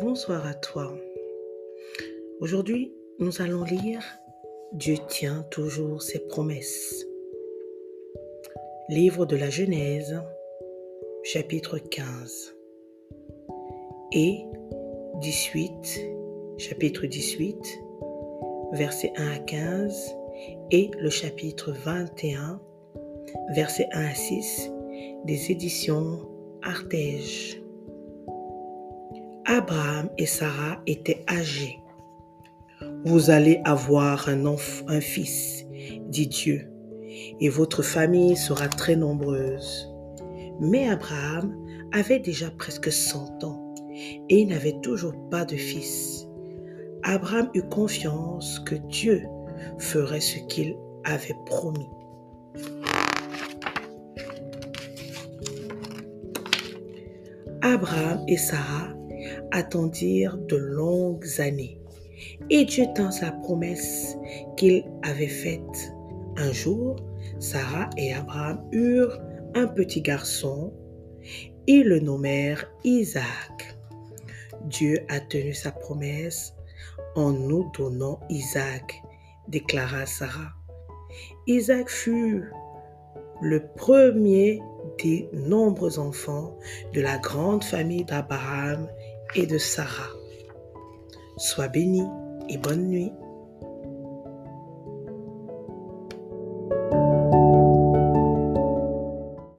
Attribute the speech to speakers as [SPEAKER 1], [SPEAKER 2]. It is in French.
[SPEAKER 1] Bonsoir à toi. Aujourd'hui, nous allons lire Dieu tient toujours ses promesses. Livre de la Genèse, chapitre 15. Et 18, chapitre 18, versets 1 à 15, et le chapitre 21, versets 1 à 6 des éditions Artege. Abraham et Sarah étaient âgés. Vous allez avoir un, enfant, un fils, dit Dieu, et votre famille sera très nombreuse. Mais Abraham avait déjà presque 100 ans et il n'avait toujours pas de fils. Abraham eut confiance que Dieu ferait ce qu'il avait promis. Abraham et Sarah attendirent de longues années. Et Dieu tint sa promesse qu'il avait faite. Un jour, Sarah et Abraham eurent un petit garçon. Ils le nommèrent Isaac. Dieu a tenu sa promesse en nous donnant Isaac, déclara Sarah. Isaac fut le premier des nombreux enfants de la grande famille d'Abraham et de Sarah. Sois béni et bonne nuit.